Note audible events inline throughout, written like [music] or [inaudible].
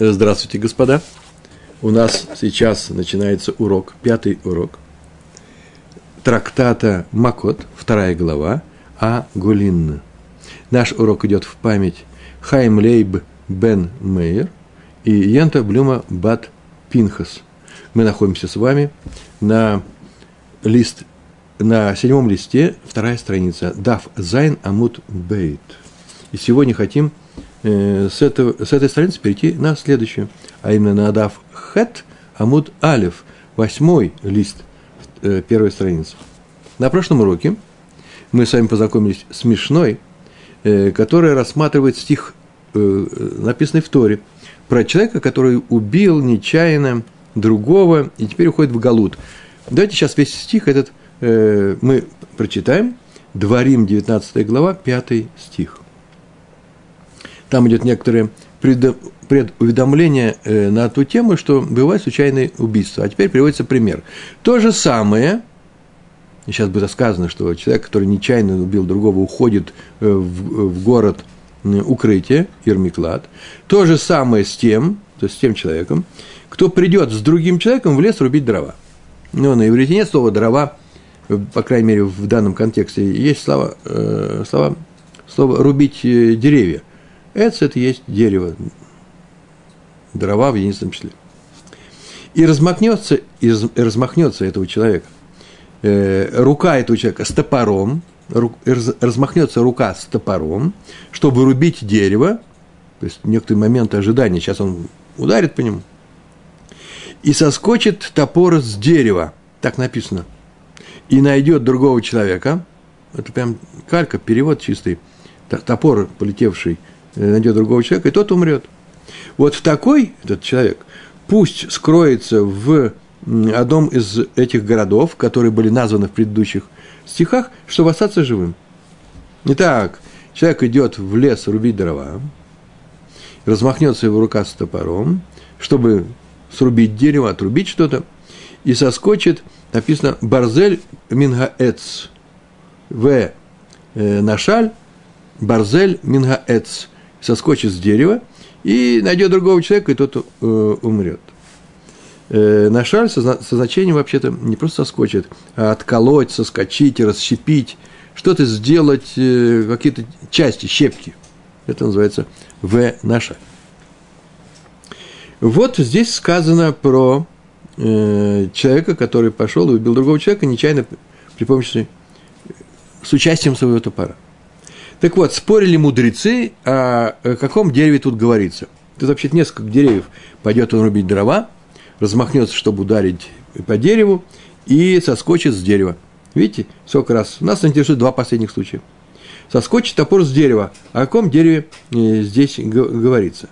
Здравствуйте, господа. У нас сейчас начинается урок, пятый урок трактата Макот, вторая глава, А Гулин. Наш урок идет в память Хайм Лейб Бен Мейер и Янта Блюма Бат Пинхас. Мы находимся с вами на лист на седьмом листе, вторая страница, Дав Зайн Амут Бейт. И сегодня хотим э, с, этого, с этой страницы перейти на следующую, а именно на Дав Хет Амут Алев, восьмой лист э, первой страницы. На прошлом уроке мы с вами познакомились с Мишной, э, которая рассматривает стих, э, написанный в Торе, про человека, который убил нечаянно другого и теперь уходит в Галут. Давайте сейчас весь стих этот Э, мы прочитаем. Дворим, 19 глава, 5 стих. Там идет некоторое предуведомление э, на ту тему, что бывает случайные убийства. А теперь приводится пример. То же самое, сейчас будет сказано, что человек, который нечаянно убил другого, уходит э, в, в город укрытие, Ирмиклад. То же самое с тем, то есть с тем человеком, кто придет с другим человеком в лес рубить дрова. Но на иврите нет слова дрова – по крайней мере, в данном контексте, есть слова, э, слова, слово «рубить э, деревья». Это, это есть дерево, дрова в единственном числе. И размахнется, и размахнется этого человека, э, рука этого человека с топором, ру, размахнется рука с топором, чтобы рубить дерево, то есть некоторый момент ожидания, сейчас он ударит по нему, и соскочит топор с дерева, так написано – и найдет другого человека, это прям калька, перевод чистый, топор полетевший, найдет другого человека, и тот умрет. Вот в такой этот человек пусть скроется в одном из этих городов, которые были названы в предыдущих стихах, чтобы остаться живым. Итак, человек идет в лес рубить дрова, размахнется его рука с топором, чтобы срубить дерево, отрубить что-то, и соскочит – написано «Барзель мингаэц». В э, нашаль «Барзель мингаэц». Соскочит с дерева и найдет другого человека, и тот э, умрет. Э, нашаль со, со значением вообще-то не просто соскочит, а отколоть, соскочить, расщепить, что-то сделать, э, какие-то части, щепки. Это называется «в нашаль». Вот здесь сказано про Э, человека, который пошел и убил другого человека нечаянно при помощи, с участием своего топора. Так вот, спорили мудрецы, о каком дереве тут говорится. Тут вообще несколько деревьев. Пойдет он рубить дрова, размахнется, чтобы ударить по дереву, и соскочит с дерева. Видите, сколько раз. Нас интересует два последних случая. Соскочит топор с дерева. О каком дереве э, здесь говорится?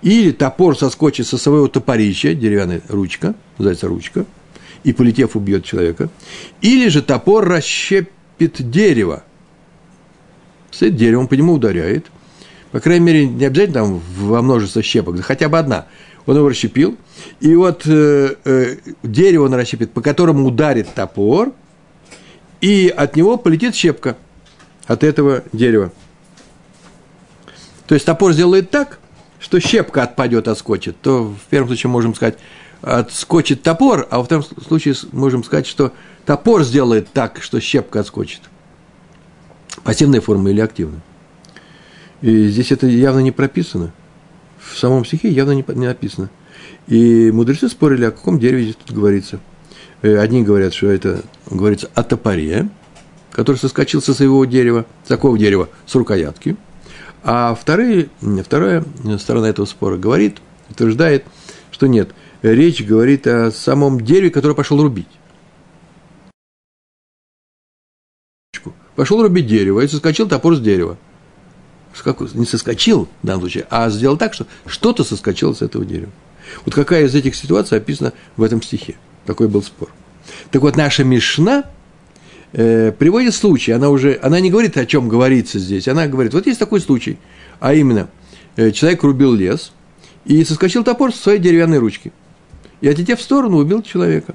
Или топор соскочит со своего топорища, деревянная ручка, называется ручка, и, полетев, убьет человека. Или же топор расщепит дерево. Стоит дерево, он по нему ударяет. По крайней мере, не обязательно там во множество щепок, хотя бы одна. Он его расщепил. И вот э, э, дерево он расщепит, по которому ударит топор, и от него полетит щепка от этого дерева. То есть топор сделает так, что щепка отпадет, отскочит, то в первом случае можем сказать, отскочит топор, а во втором случае можем сказать, что топор сделает так, что щепка отскочит. Пассивная форма или активная. И здесь это явно не прописано. В самом стихе явно не, написано. И мудрецы спорили, о каком дереве здесь тут говорится. Э, одни говорят, что это говорится о топоре, который соскочил со своего дерева, с такого дерева, с рукоятки – а вторые, вторая сторона этого спора говорит, утверждает, что нет, речь говорит о самом дереве, которое пошел рубить. Пошел рубить дерево и соскочил топор с дерева. Не соскочил в данном случае, а сделал так, что что-то соскочило с этого дерева. Вот какая из этих ситуаций описана в этом стихе. Такой был спор. Так вот, наша Мишна э, приводит случай, она уже, она не говорит, о чем говорится здесь, она говорит, вот есть такой случай, а именно, э, человек рубил лес и соскочил топор со своей деревянной ручки, и, отлетев в сторону, убил человека.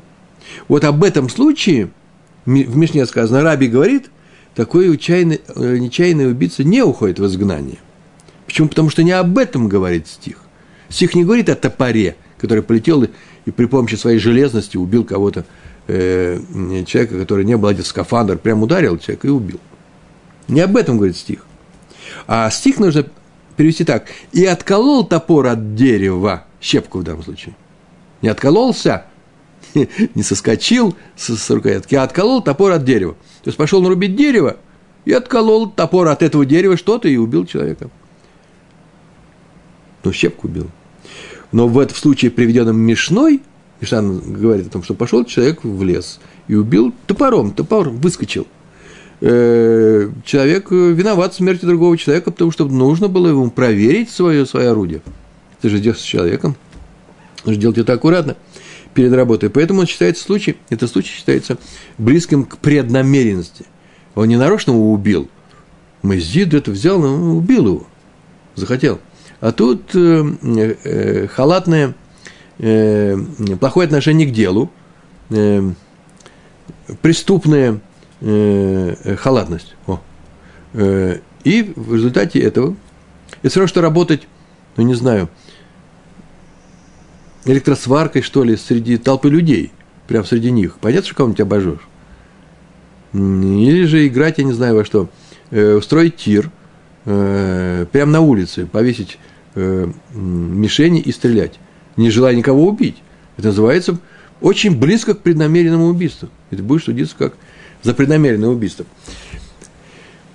Вот об этом случае в Мишне сказано, Раби говорит, такой учайный, э, нечаянный убийца не уходит в изгнание. Почему? Потому что не об этом говорит стих. Стих не говорит о топоре, который полетел и, при помощи своей железности убил кого-то, э, человека, который не был одет в скафандр, прям ударил человека и убил. Не об этом говорит стих. А стих нужно перевести так. «И отколол топор от дерева», щепку в данном случае. Не откололся, [laughs] не соскочил с, рукоятки, а отколол топор от дерева. То есть пошел нарубить дерево и отколол топор от этого дерева что-то и убил человека. Ну, щепку убил. Но в этом случае, приведенном Мишной, Мишан говорит о том, что пошел человек в лес и убил топором, топор выскочил. Э, человек виноват в смерти другого человека, потому что нужно было ему проверить свое, свое орудие. Ты же идешь с человеком, нужно делать это аккуратно перед работой. Поэтому он считается случай, этот случай считается близким к преднамеренности. Он не нарочно его убил. Мазид это взял, но убил его. Захотел. А тут э, э, халатное, э, плохое отношение к делу, э, преступная э, халатность. О. Э, и в результате этого, это все что работать, ну не знаю, электросваркой, что ли, среди толпы людей, прям среди них. Понятно, что кого-нибудь обожжешь? Или же играть, я не знаю во что, э, устроить тир, э, прямо на улице, повесить э, мишени и стрелять, не желая никого убить. Это называется очень близко к преднамеренному убийству. Это будешь судиться как за преднамеренное убийство.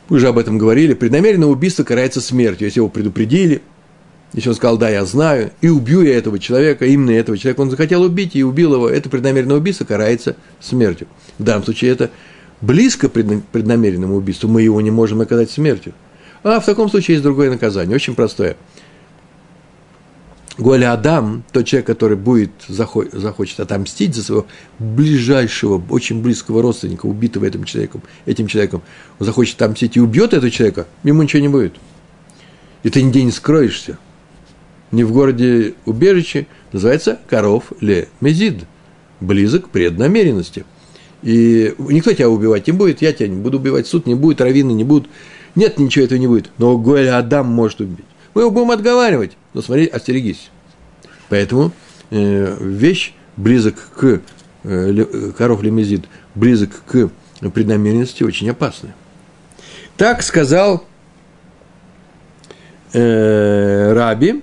Мы уже об этом говорили. Преднамеренное убийство карается смертью. Если его предупредили, он сказал, да, я знаю, и убью я этого человека, именно этого человека, он захотел убить и убил его, это преднамеренное убийство карается смертью. В данном случае это близко преднамеренному убийству, мы его не можем наказать смертью. А в таком случае есть другое наказание, очень простое. Голя Адам, тот человек, который будет, захочет отомстить за своего ближайшего, очень близкого родственника, убитого этим человеком, этим человеком, он захочет отомстить и убьет этого человека, ему ничего не будет. И ты нигде не скроешься не в городе убежище, называется коров ле мезид, близок преднамеренности. И никто тебя убивать не будет, я тебя не буду убивать, суд не будет, раввины не будут. Нет, ничего этого не будет. Но Гоэль Адам может убить. Мы его будем отговаривать, но смотри, остерегись. Поэтому э, вещь близок к э, коров лемезид, близок к преднамеренности, очень опасная. Так сказал э, Раби,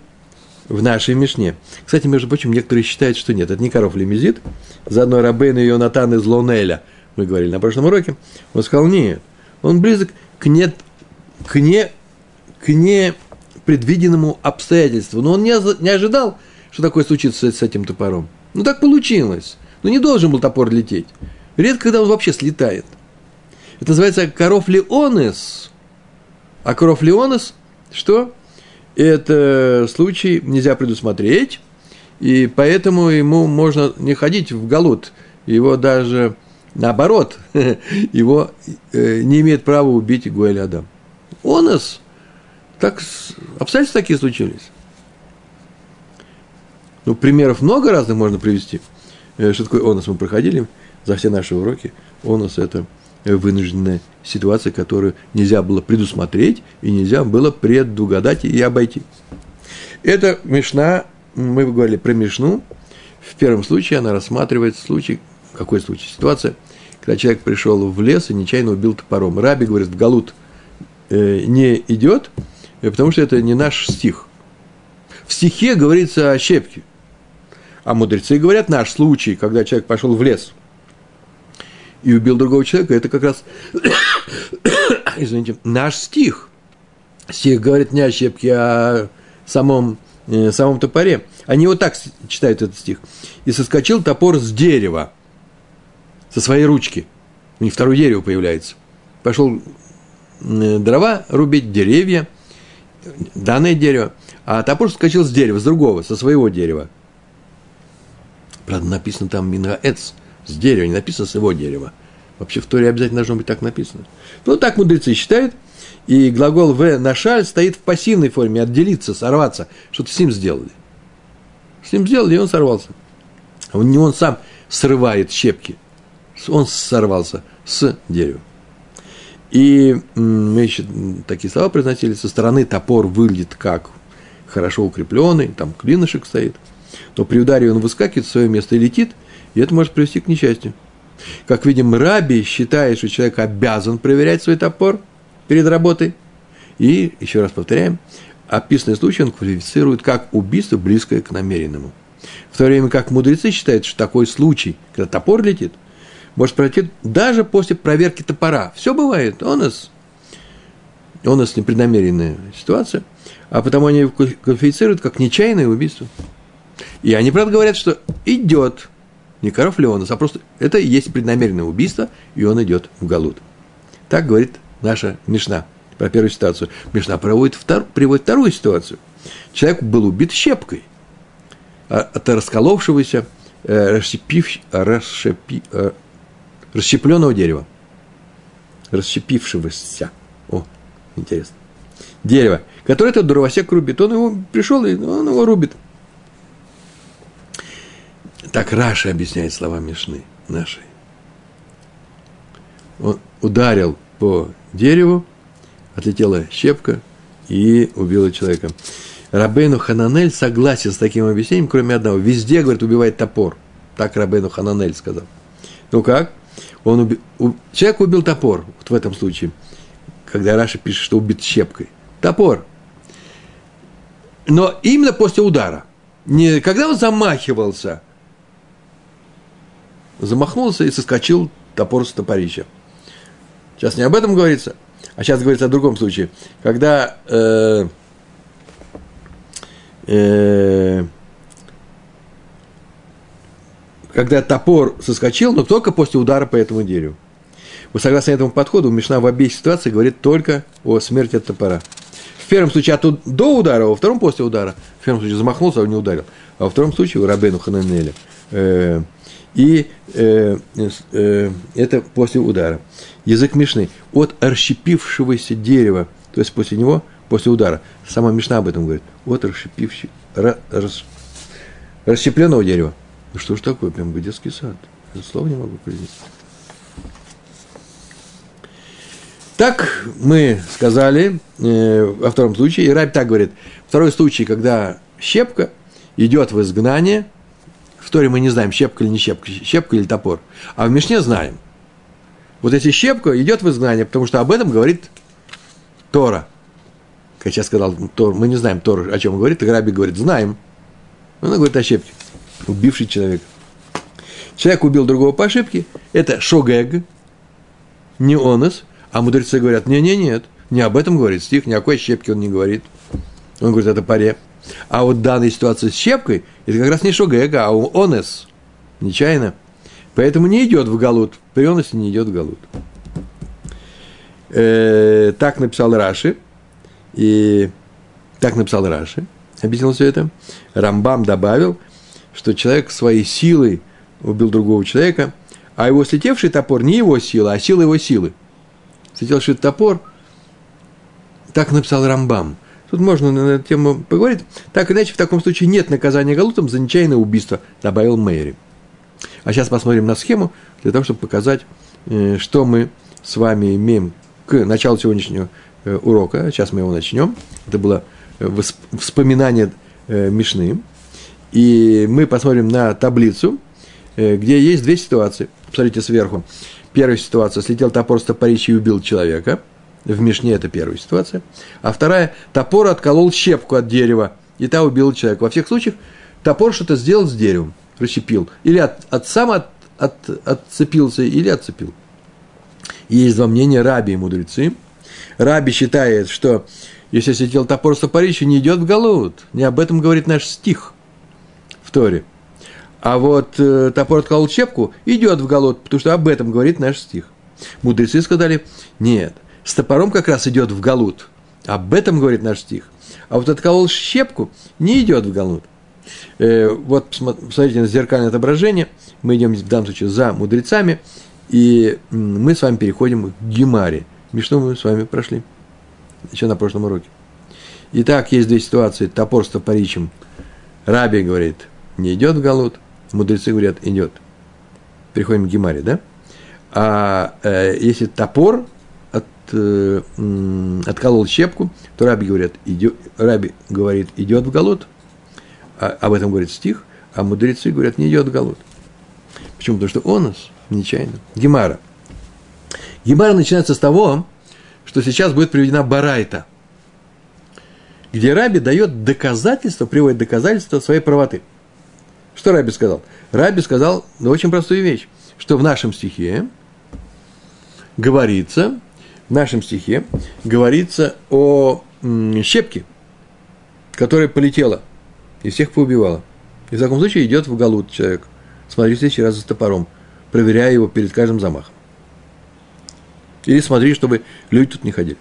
в нашей Мишне. Кстати, между прочим, некоторые считают, что нет, это не коров лимизит. Заодно Рабейн и Йонатан из Лонеля, мы говорили на прошлом уроке, он сказал, нет, он близок к не, к не, к не предвиденному обстоятельству. Но он не, не ожидал, что такое случится с этим топором. Ну, так получилось. Ну, не должен был топор лететь. Редко, когда он вообще слетает. Это называется коров леонес. А коров леонес, что? Это случай нельзя предусмотреть, и поэтому ему можно не ходить в галут, его даже наоборот, [laughs] его э, не имеет права убить Гуэль Адам. Онос, так, обстоятельства такие случились. Ну, примеров много разных можно привести. Э, что такое онос мы проходили за все наши уроки. Онос – это – вынужденная ситуация, которую нельзя было предусмотреть и нельзя было предугадать и обойти. Это Мишна, мы говорили про Мишну, в первом случае она рассматривает случай, какой случай? Ситуация, когда человек пришел в лес и нечаянно убил топором. Раби говорит, Галут э, не идет, э, потому что это не наш стих. В стихе говорится о щепке. А мудрецы говорят, наш случай, когда человек пошел в лес – и убил другого человека, это как раз, [coughs] извините, наш стих. Стих говорит не о щепке, а о самом, э, самом топоре. Они вот так читают этот стих. «И соскочил топор с дерева, со своей ручки». У них второе дерево появляется. Пошел э, дрова рубить, деревья, данное дерево, а топор соскочил с дерева, с другого, со своего дерева. Правда, написано там Мингаэц – с дерева, не написано с его дерева. Вообще в Торе обязательно должно быть так написано. Ну, так мудрецы считают. И глагол «в» нашаль стоит в пассивной форме, отделиться, сорваться. Что-то с ним сделали. С ним сделали, и он сорвался. Он, не он сам срывает щепки. Он сорвался с дерева. И мы еще такие слова произносили. Со стороны топор выглядит как хорошо укрепленный, там клинышек стоит. Но при ударе он выскакивает в свое место и летит, и это может привести к несчастью. Как видим, Раби считает, что человек обязан проверять свой топор перед работой. И, еще раз повторяем, описанный случай он квалифицирует как убийство, близкое к намеренному. В то время как мудрецы считают, что такой случай, когда топор летит, может пройти даже после проверки топора. Все бывает, он нас, он нас непреднамеренная ситуация, а потому они квалифицируют как нечаянное убийство. И они, правда, говорят, что идет не коров Леонас, а просто это и есть преднамеренное убийство, и он идет в Галут. Так говорит наша Мишна про первую ситуацию. Мишна приводит, втор, приводит вторую ситуацию. Человек был убит щепкой а, от расколовшегося, э, расщепив, расщепи, э, расщепленного дерева. Расщепившегося. О, интересно. Дерево, которое этот дровосек рубит. Он его пришел, и он его рубит. Так Раша объясняет слова Мишны нашей. Он ударил по дереву, отлетела щепка и убила человека. Рабейну Хананель согласен с таким объяснением, кроме одного. Везде, говорит, убивает топор. Так Рабейну Хананель сказал. Ну как? Он уби... у... Человек убил топор, вот в этом случае, когда Раша пишет, что убит щепкой. Топор. Но именно после удара. Не когда он замахивался – замахнулся и соскочил топор с топорища. Сейчас не об этом говорится, а сейчас говорится о другом случае. Когда э, э, когда топор соскочил, но только после удара по этому дереву. Вы согласно этому подходу, Мишна в обеих ситуациях говорит только о смерти от топора. В первом случае от, до удара, а во втором после удара. В первом случае замахнулся, а не ударил. А во втором случае у Рабену Хананеля э, и э, э, это после удара. Язык Мишны от расщепившегося дерева, то есть после него, после удара. Сама Мишна об этом говорит. От расщепившего, рас, расщепленного дерева. Ну что ж такое, прям как детский сад. Это слово не могу произнести. Так мы сказали э, во втором случае, и Рабь так говорит. Второй случай, когда щепка идет в изгнание – в Торе мы не знаем, щепка или не щепка, щепка или топор. А в Мишне знаем. Вот эти щепка идет в изгнание, потому что об этом говорит Тора. Как я сказал, Тор, мы не знаем Тор, о чем он говорит, и говорит, знаем. Он говорит о щепке. Убивший человек. Человек убил другого по ошибке. Это шогег, не онос. А мудрецы говорят, не-не-нет, не об этом говорит стих, ни о какой щепке он не говорит. Он говорит, это паре. А вот данная ситуация с щепкой, это как раз не шогега, а онес, нечаянно. Поэтому не идет в галут, при оносе не идет в галут. Э, так написал Раши, и так написал Раши, объяснил все это. Рамбам добавил, что человек своей силой убил другого человека, а его слетевший топор не его сила, а сила его силы. Слетевший топор, так написал Рамбам. Тут можно на эту тему поговорить. Так иначе, в таком случае нет наказания галутом за нечаянное убийство, добавил Мэри. А сейчас посмотрим на схему, для того, чтобы показать, э, что мы с вами имеем к началу сегодняшнего э, урока. Сейчас мы его начнем. Это было э, вспоминание Мишны. И мы посмотрим на таблицу, где есть две ситуации. Посмотрите сверху. Первая ситуация. Слетел топор с топорища и убил человека – в Мишне это первая ситуация. А вторая, топор отколол щепку от дерева, и та убила человека. Во всех случаях топор что-то сделал с деревом, расщепил. Или от, от сам от, от, отцепился, или отцепил. есть два мнения раби и мудрецы. Раби считает, что если сидел топор с топорища, не идет в Галут. Не об этом говорит наш стих в Торе. А вот э, топор отколол щепку, идет в Галут, потому что об этом говорит наш стих. Мудрецы сказали, нет – с топором как раз идет в галут. Об этом говорит наш стих. А вот отколол щепку, не идет в галут. Э, вот посмотрите на зеркальное отображение. Мы идем в данном случае за мудрецами. И мы с вами переходим к Гемаре. Мишну мы с вами прошли. Еще на прошлом уроке. Итак, есть две ситуации. Топор с топоричем. Раби говорит, не идет в галут. Мудрецы говорят, идет. Переходим к Гемаре, да? А э, если топор э, отколол щепку, то Раби говорит, идет, Раби говорит, идет в голод. А, об этом говорит стих, а мудрецы говорят, не идет в голод. Почему? Потому что он нас нечаянно. Гемара. Гемара начинается с того, что сейчас будет приведена барайта, где Раби дает доказательство, приводит доказательство своей правоты. Что Раби сказал? Раби сказал ну, очень простую вещь, что в нашем стихе говорится, нашем стихе говорится о щепке, которая полетела и всех поубивала. И в таком случае идет в галут человек, смотри в следующий раз за топором, проверяя его перед каждым замахом. Или смотри, чтобы люди тут не ходили.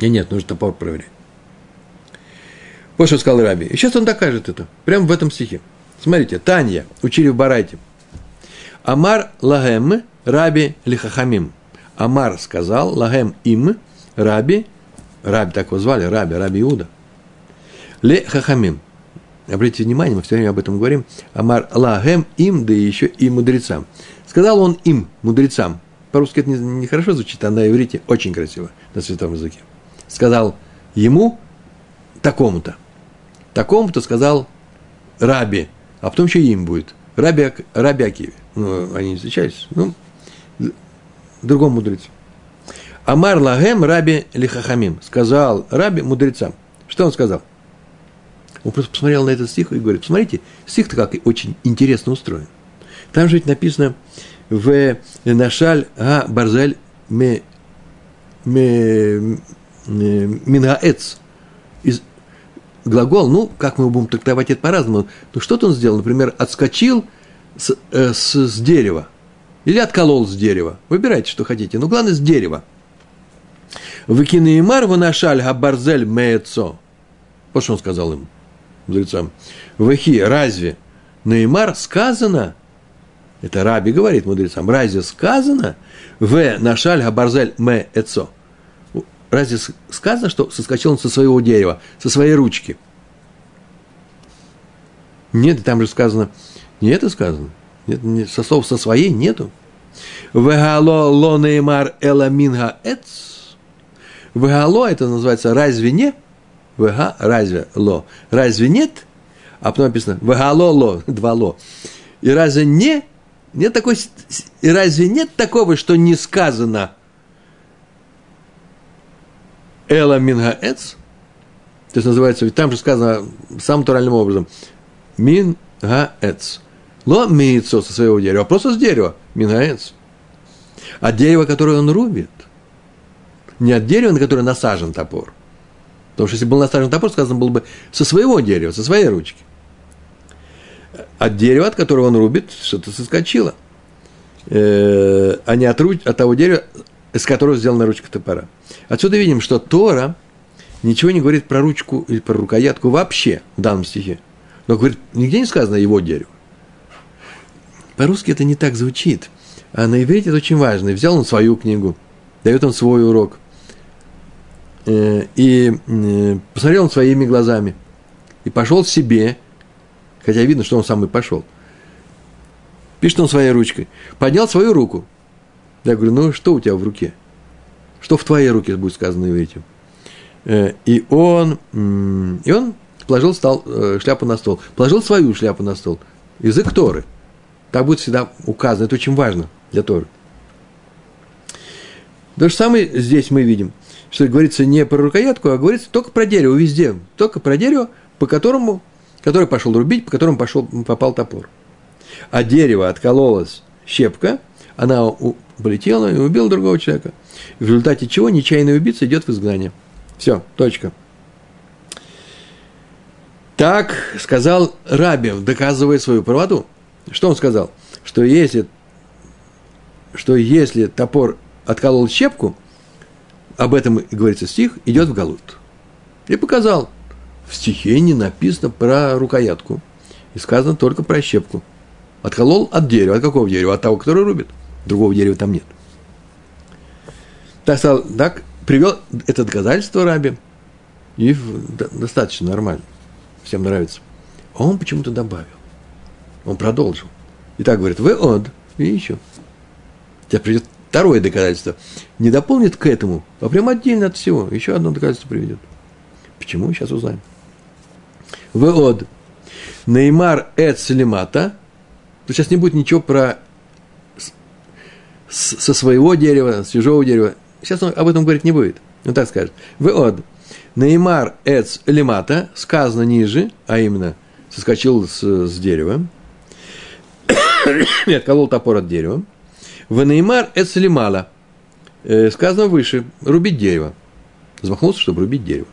И нет, нужно топор проверять. Вот что сказал Раби. И сейчас он докажет это, прямо в этом стихе. Смотрите, Танья, учили в Барайте. Амар лагем раби лихахамим. Амар сказал, лагем им, раби, раби так его звали, раби, раби Иуда. Ле хахамим. Обратите внимание, мы все время об этом говорим. Амар лагем им, да еще и мудрецам. Сказал он им, мудрецам. По-русски это нехорошо не звучит, а на иврите очень красиво, на святом языке. Сказал ему такому-то. Такому-то сказал Раби, а потом еще им будет. Раби, Раби Акиви. Ну, они не встречались. Ну, другому мудрецу. Амар лагем Раби Лихахамим. Сказал Раби мудрецам. Что он сказал? Он просто посмотрел на этот стих и говорит, посмотрите, стих-то как очень интересно устроен. Там же ведь написано в Нашаль а Барзель ме, ме, Мингаэц. Из, глагол, ну, как мы будем трактовать это по-разному, ну, что-то он сделал, например, отскочил с, э, с, с дерева или отколол с дерева. Выбирайте, что хотите, но главное, с дерева. Выкинеимар ванашаль габарзель меецо. Вот что он сказал им, мудрецам. Вахи, разве Неймар сказано, это Раби говорит мудрецам, разве сказано, в нашаль габарзель ме эцо? Разве сказано, что соскочил он со своего дерева, со своей ручки? Нет, там же сказано, не это сказано. Нет, не, со слов со своей нету. Вегало ло неймар эла минга эц. Вегало, это называется разве не? Вега, разве ло. Разве нет? А потом написано вегало ло, два ло. И разве не? Нет такой, и разве нет такого, что не сказано – Эла Мингаэц, то есть называется, ведь там же сказано самым натуральным образом, Мингаэц. Ло миицо со своего дерева, а просто с дерева, Мингаэц. А дерево, которое он рубит, не от дерева, на которое насажен топор. Потому что если был насажен топор, сказано было бы со своего дерева, со своей ручки. От дерева, от которого он рубит, что-то соскочило. Э, а не от, руч, от того дерева, из которого сделана ручка топора. Отсюда видим, что Тора ничего не говорит про ручку или про рукоятку вообще в данном стихе. Но говорит, нигде не сказано его дерево. По-русски это не так звучит. А на иврите это очень важно. И взял он свою книгу, дает он свой урок. Э, и посмотрел он своими глазами. И пошел себе, хотя видно, что он сам и пошел. Пишет он своей ручкой. Поднял свою руку. Я говорю, ну что у тебя в руке? Что в твоей руке будет сказано иврите? Э, и он, и он положил стол, э, шляпу на стол, положил свою шляпу на стол. Язык Торы. Так будет всегда указано. Это очень важно для Торы. То же самое здесь мы видим, что говорится не про рукоятку, а говорится только про дерево везде. Только про дерево, по которому, который пошел рубить, по которому пошел, попал топор. А дерево откололось щепка, она полетела и убила другого человека. В результате чего нечаянный убийца идет в изгнание. Все, точка. Так сказал Рабин, доказывая свою правоту. Что он сказал? Что если, что если топор отколол щепку, об этом говорится стих, идет в Галут. И показал. В стихе не написано про рукоятку. И сказано только про щепку. Отколол от дерева. От какого дерева? От того, который рубит. Другого дерева там нет. Так, так привел это доказательство Раби, и достаточно нормально, всем нравится. Он почему-то добавил, он продолжил. И так говорит, вы од, и еще. Теперь придет второе доказательство не дополнит к этому, а прямо отдельно от всего. Еще одно доказательство приведет. Почему? Сейчас узнаем. Веод. Неймар эт Салимата. Сейчас не будет ничего про со своего дерева, с чужого дерева. Сейчас он об этом говорить не будет. Он так скажет. Веод. Неймар эц лимата, сказано ниже, а именно соскочил с, с дерева, [laughs] и отколол топор от дерева. В Неймар эц лимала, э, сказано выше, рубить дерево. Замахнулся, чтобы рубить дерево.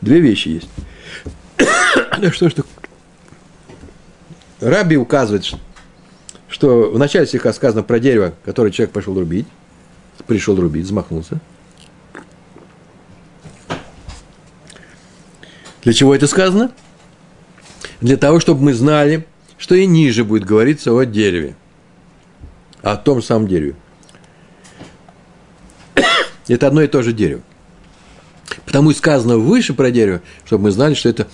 Две вещи есть. [coughs] что, что Раби указывает, что в начале стиха сказано про дерево, которое человек пошел рубить, пришел рубить, замахнулся. Для чего это сказано? Для того, чтобы мы знали, что и ниже будет говориться о дереве, о том самом дереве. [coughs] Это одно и то же дерево. Потому и сказано выше про дерево, чтобы мы знали, что это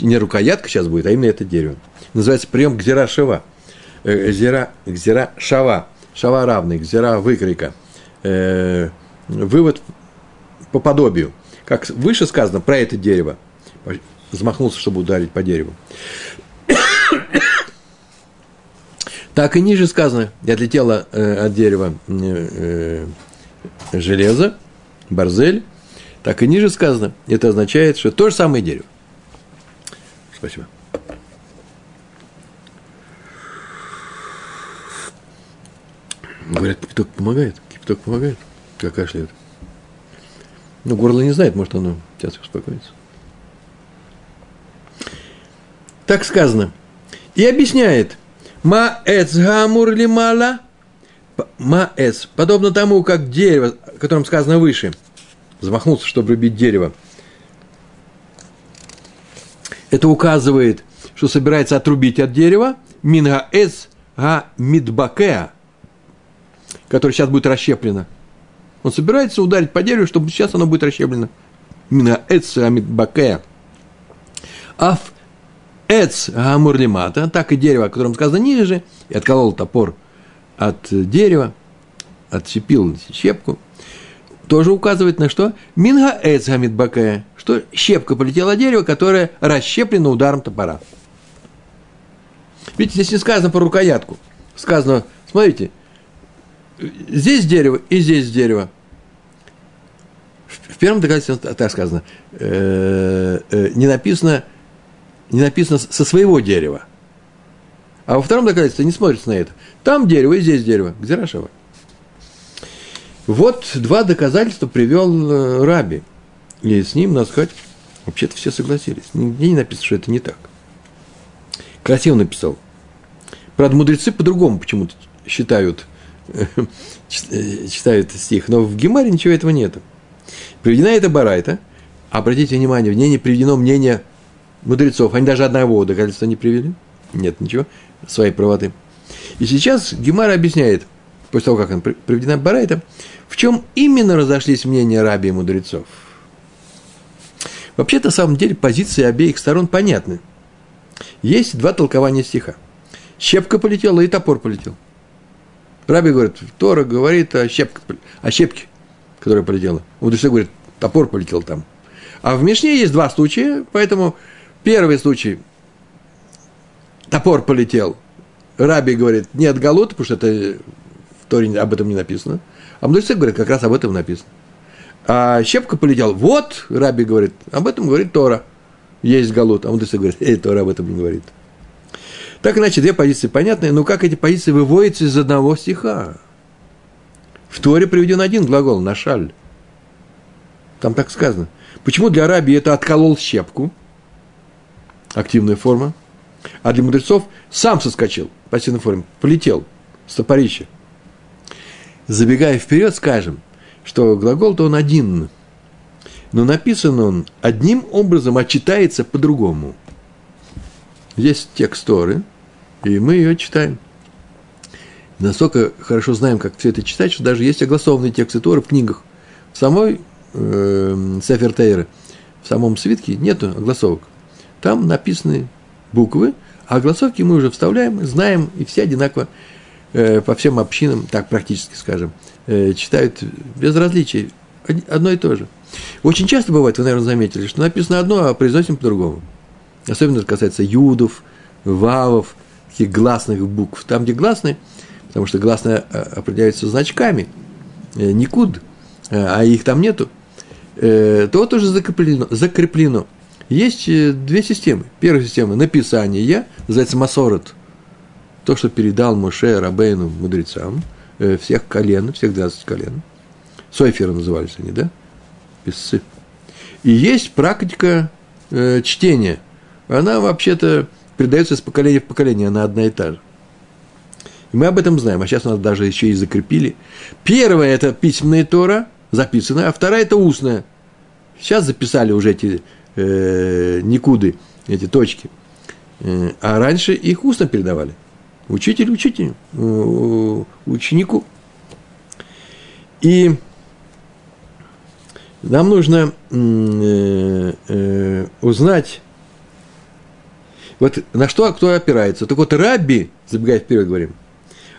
не рукоятка сейчас будет, а именно это дерево. Называется прием гзира шава. Э, гзира, гзира шава. Шава равный, гзира выкройка. Э, вывод по подобию. Как выше сказано про это дерево. Замахнулся, чтобы ударить по дереву. Так и ниже сказано, и отлетело э, от дерева э, э, железо, барзель, так и ниже сказано, это означает, что то же самое дерево. Спасибо. Говорят, кипяток помогает. Кипяток помогает, как кашляет. Но горло не знает, может, оно сейчас успокоится. Так сказано. И объясняет. Маэц гамур лимала. Маэц. Подобно тому, как дерево, о котором сказано выше. Замахнулся, чтобы рубить дерево. Это указывает, что собирается отрубить от дерева минга эс га мидбакеа, который сейчас будет расщеплено. Он собирается ударить по дереву, чтобы сейчас оно будет расщеплено. Минга эс га мидбакеа. Аф эц гамурлимата, так и дерево, о котором сказано ниже, и отколол топор от дерева, отщепил щепку, тоже указывает на что? Минга эц гамидбакея, что щепка полетела от дерева, которое расщеплено ударом топора. Видите, здесь не сказано про рукоятку. Сказано, смотрите, здесь дерево и здесь дерево. В первом доказательстве так сказано. Э, э, не написано, не написано со своего дерева. А во втором доказательстве не смотрится на это. Там дерево и здесь дерево. Где Рашева? Вот два доказательства привел э, Раби. И с ним, надо сказать, вообще-то все согласились. Нигде не написано, что это не так. Красиво написал. Правда, мудрецы по-другому почему-то считают, [laughs] читают стих. Но в Гемаре ничего этого нет. Приведена эта барайта. Обратите внимание, в ней не приведено мнение мудрецов. Они даже одного доказательства не привели. Нет ничего, своей правоты. И сейчас Гемара объясняет, после того, как она приведена барайта, в чем именно разошлись мнения раби и мудрецов – Вообще-то, на самом деле, позиции обеих сторон понятны. Есть два толкования стиха. Щепка полетела и топор полетел. Раби говорит, Тора говорит о, щепке, о щепке, которая полетела. Мудрецы говорит, топор полетел там. А в Мишне есть два случая, поэтому первый случай – топор полетел. Раби говорит, нет галута, потому что это в Торе об этом не написано. А мудрецы говорят, как раз об этом написано. А щепка полетела. Вот, Раби говорит, об этом говорит Тора. Есть галут. А мудрецы говорит, эй, Тора об этом не говорит. Так иначе, две позиции понятные, но как эти позиции выводятся из одного стиха? В Торе приведен один глагол, нашаль. Там так сказано. Почему для раби это отколол щепку? Активная форма. А для мудрецов сам соскочил, пассивной форме, полетел с топорища. Забегая вперед, скажем, что глагол-то он один, но написан он одним образом, а читается по-другому. Есть текст Торы, и мы ее читаем. Настолько хорошо знаем, как все это читать, что даже есть огласованные тексты Торы в книгах. В самой э, Сефер Тейра, в самом свитке нету огласовок. Там написаны буквы, а огласовки мы уже вставляем, знаем, и все одинаково э, по всем общинам, так практически скажем, э, читают без различий, одно и то же. Очень часто бывает, вы, наверное, заметили, что написано одно, а произносим по-другому. Особенно это касается юдов, вавов, таких гласных букв. Там, где гласные, потому что гласные э, определяются значками, никуд, а их там нету, то тоже закреплено. закреплено. Есть две системы. Первая система – написание, называется масорот – то, что передал Моше Рабейну мудрецам, э, всех колен, всех 12 колен. Сойферы назывались они, да? Писцы. И есть практика э, чтения. Она вообще-то передается из поколения в поколение, она одна и та же. И мы об этом знаем, а сейчас нас даже еще и закрепили. Первая – это письменная Тора, записанная, а вторая – это устная. Сейчас записали уже эти э, никуды, эти точки. Э, а раньше их устно передавали – Учитель учителю, э, ученику. И нам нужно э, э, узнать, вот на что кто опирается. Так вот, Рабби, забегая вперед, говорим,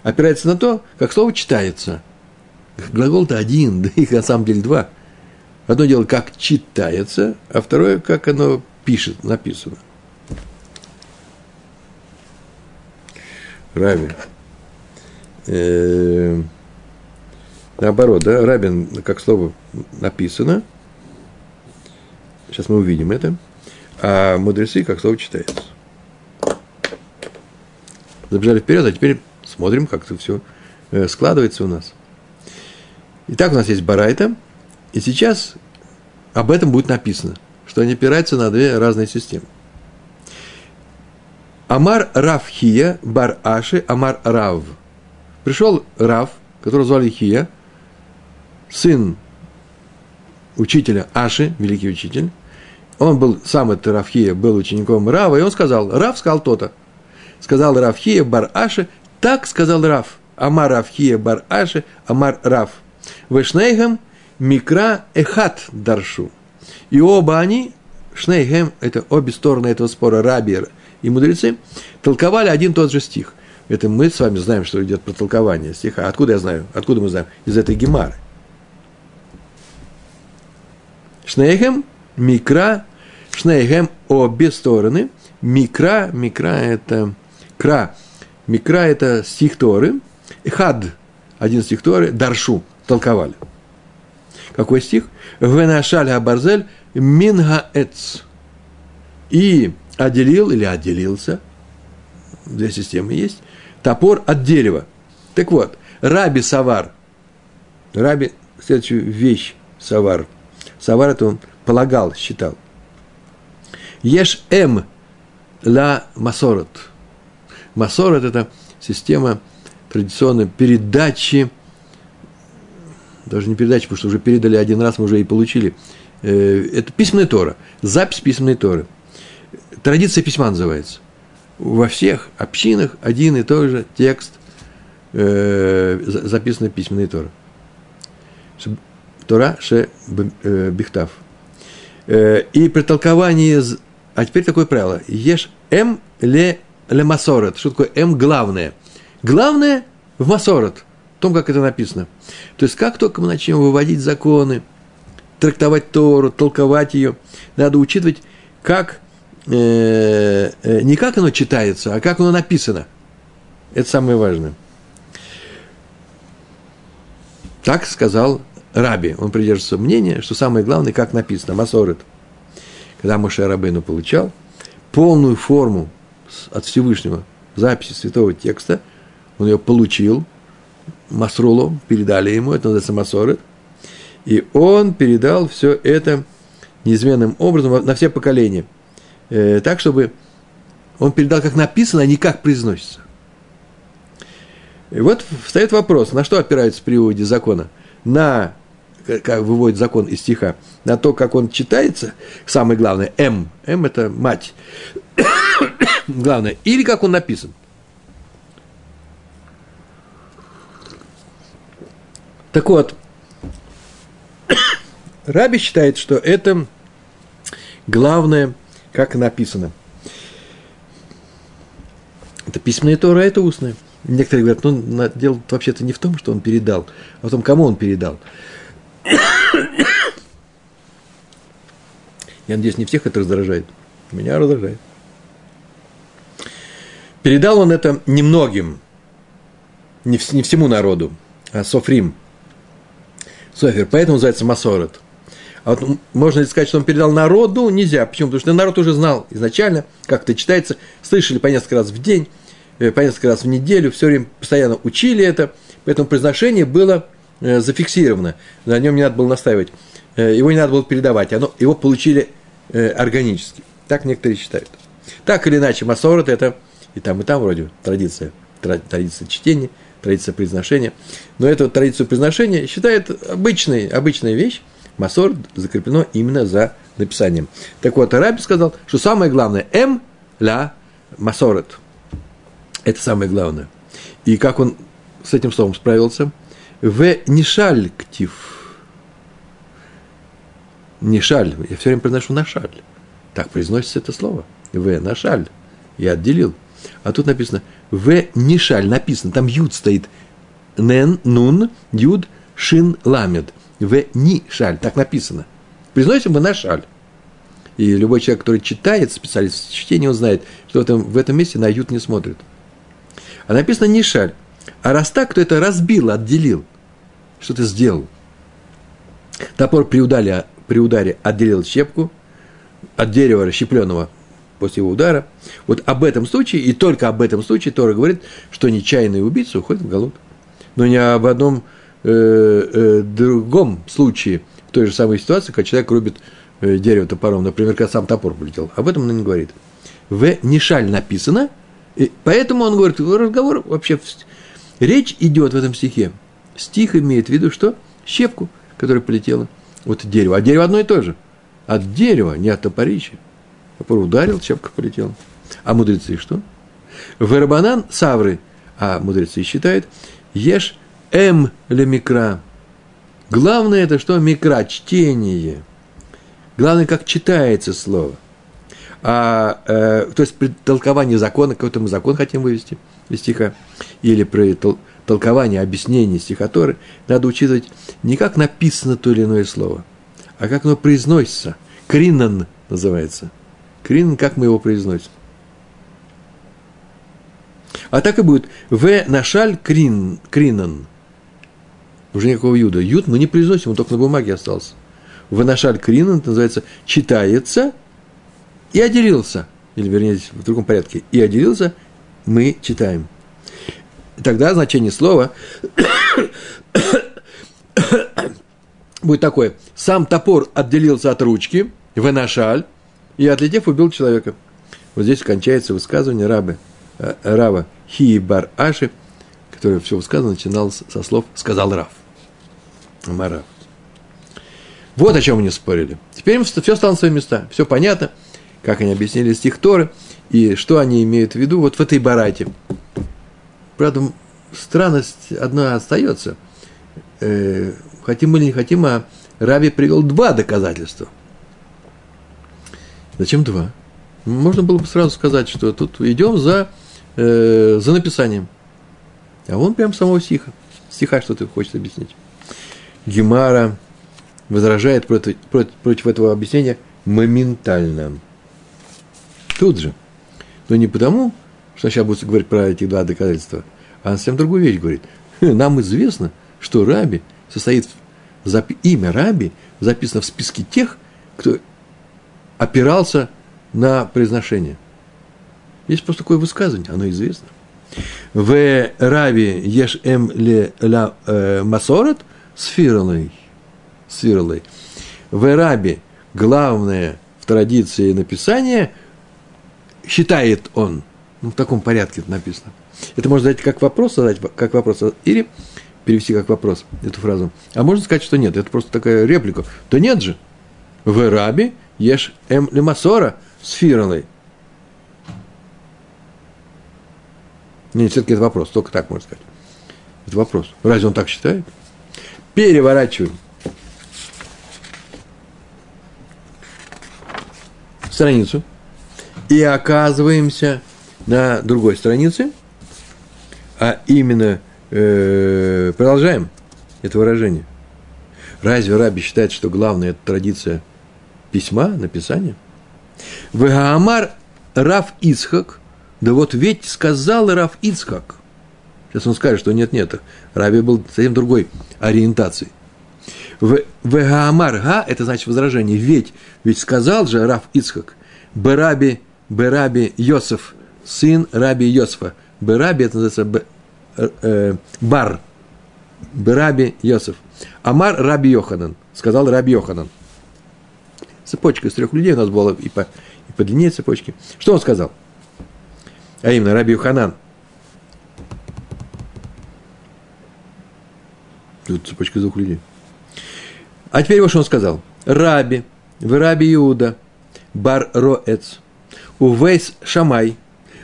опирается на то, как слово читается. Глагол-то один, [laughs] да их на самом деле два. Одно дело, как читается, а второе, как оно пишет, написано. Раби. Э, наоборот, да, Рабин, как слово написано, сейчас мы увидим это, а мудрецы, как слово читается. Забежали вперед, а теперь смотрим, как это все э, складывается у нас. Итак, у нас есть Барайта, и сейчас об этом будет написано, что они опираются на две разные системы. אמר רב חייא בר אשי אמר רב. Пришел Рав, которого звали Хия, сын учителя Аши, великий учитель. Он был, сам этот Рав Хия, был учеником Рава, и он сказал, Рав сказал то-то. Сказал Рав Хия, Бар Аши, так сказал Рав. אמר רב חייא בר אשי אמר רב. ושניהם מקרא אחד דרשו. И оба они, Шнейгем, это обе стороны этого спора, Раби и мудрецы толковали один тот же стих. Это мы с вами знаем, что идет про толкование стиха. Откуда я знаю? Откуда мы знаем? Из этой гемары. Шнейхем, микра, шнейхем обе стороны. Микра, микра это кра. Микра это стих Торы. Хад, один стих Торы, даршу, толковали. Какой стих? Венашаль абарзель мингаэц. И отделил или отделился, две системы есть, топор от дерева. Так вот, раби Савар, раби, следующую вещь Савар, Савар это он полагал, считал. Еш М ла Масорот. Масорот – это система традиционной передачи, даже не передачи, потому что уже передали один раз, мы уже и получили. Э, это письменная Тора, запись письменной Торы – Традиция письма называется. Во всех общинах один и тот же текст, э, записанный письменной Торы. Тора ше бихтав. Э, и при толковании, а теперь такое правило, ешь м ле, ле масорет. Что такое м главное? Главное в масорет, в том, как это написано. То есть, как только мы начнем выводить законы, трактовать Тору, толковать ее, надо учитывать, как э, э, не как оно читается, а как оно написано. Это самое важное. Так сказал Раби. Он придерживается мнения, что самое главное, как написано, Масорет. Когда Моше Рабейну получал полную форму от Всевышнего записи святого текста, он ее получил, Масрулу передали ему, это называется Масорет, и он передал все это неизменным образом на все поколения – э, так, чтобы он передал, как написано, а не как произносится. И вот встает вопрос, на что опирается при выводе закона? На, как выводит закон из стиха, на то, как он читается, самое главное, М, М – это мать, [coughs] главное, или как он написан. Так вот, Раби считает, что это главное – как написано. Это письменная Тора, это устная. некоторые говорят, ну, дело вообще-то не в том, что он передал, а в том, кому он передал. Я надеюсь, не всех это раздражает. Меня раздражает. Передал он это немногим, не, не всему народу, а Софрим. Софер, поэтому называется Масорет. А вот можно сказать, что он передал народу? Нельзя. Почему? Потому что народ уже знал изначально, как это читается, слышали по несколько раз в день, э, по несколько раз в неделю, все время постоянно учили это, поэтому произношение было э, зафиксировано, на нем не надо было настаивать, э, его не надо было передавать, оно, его получили органически. Так некоторые считают. Так или иначе, Масорет – это и там, и там вроде традиция, традиция чтения, традиция произношения. Но эту традицию произношения считает обычной, обычная вещь. Масор закреплено именно за написанием. Так вот, Араби сказал, что самое главное – М ля масорет. Это самое главное. И как он с этим словом справился? В нишаль ктив. Нишаль. Я все время произношу нашаль. Так произносится это слово. В нашаль. Я отделил. А тут написано В нишаль, написано, там юд стоит. Нен, нун, юд, шин, ламед. В нишаль, так написано. Произносим мы на шаль. И любой человек, который читает, специалист в он знает, что в этом, в этом месте на юд не смотрит. А написано нишаль. А раз так, то это разбил, отделил. Что ты сделал? Топор при ударе, при ударе отделил щепку от дерева расщепленного после его удара. Вот об этом случае, и только об этом случае Тора говорит, что нечаянный убийца уходит в голод. Но не об одном э, э, другом случае, в той же самой ситуации, когда человек рубит э, дерево топором, например, когда сам топор полетел. Об этом он не говорит. В Нишаль написано, и поэтому он говорит, разговор вообще, речь идет в этом стихе. Стих имеет в виду что? Щепку, которая полетела от дерева. А дерево одно и то же. От дерева, не от топорища. Топор ударил, щепка полетела. А мудрецы что? Вербанан савры, а мудрецы считают, ешь эм ле микра. Главное это что? Микра, чтение. Главное, как читается слово. А, э, то есть при толковании закона, какой-то мы закон хотим вывести из стиха, или при тол- толковании, объяснении стихоторы, надо учитывать не как написано то или иное слово, а как оно произносится. Кринан называется. Крин, как мы его произносим. А так и будет. В нашаль крин, кринан. Уже никакого юда. Юд мы не произносим, он только на бумаге остался. В нашаль кринан называется читается и отделился. Или, вернее, в другом порядке. И отделился мы читаем. Тогда значение слова [coughs] будет такое. Сам топор отделился от ручки, в нашаль, и, отлетев, убил человека. Вот здесь кончается высказывание рабы, э, раба Хии Бар Аши, которое все высказано начиналось со слов «сказал Рав». Марав. Вот о чем они спорили. Теперь все стало на свои места. Все понятно, как они объяснили стих Торы и что они имеют в виду вот в этой барате. Правда, странность одна остается. Э, хотим или не хотим, а Раби привел два доказательства. Зачем два? Можно было бы сразу сказать, что тут идем за, э, за написанием. А он прям самого стиха. Стиха что-то хочет объяснить. Гемара возражает против, против, против этого объяснения моментально. Тут же. Но не потому, что сейчас будет говорить про эти два доказательства, а он совсем другую вещь говорит. Нам известно, что Раби состоит, запи, имя Раби записано в списке тех, кто опирался на произношение. Есть просто такое высказывание, оно известно. В Рави еш эм ле ля э, масорет. В Раби главное в традиции написания считает он. Ну, в таком порядке это написано. Это можно задать как вопрос, задать как вопрос, или перевести как вопрос эту фразу. А можно сказать, что нет, это просто такая реплика. То нет же. В Раби ешь эм лемасора с фиралой. Нет, все-таки это вопрос, только так можно сказать. Это вопрос. Разве он так считает? Переворачиваем. Страницу. И оказываемся на другой странице. а именно, э, продолжаем это выражение. Разве Раби считает, что главное – это традиция письма, написания? Вегаамар Раф Ицхак, да вот ведь сказал Раф Ицхак. Сейчас он скажет, что нет-нет, Раби был совсем другой ориентации. Вегаамар Га – это значит возражение. Ведь, ведь сказал же Раф Ицхак, Бераби, Бераби Йосеф, сын Раби Йосифа. Бераби – это называется Б, э, Бар. Бераби Йосеф. Амар Раби Йоханан. Сказал Раби Йоханан. Цепочка из трех людей у нас была и по, и по длине цепочки. Что он сказал? А именно, Раби Йоханан. Тут цепочка из двух людей. А теперь вот что он сказал. Раби, в Раби Иуда, Бар Роэц, Увейс Шамай,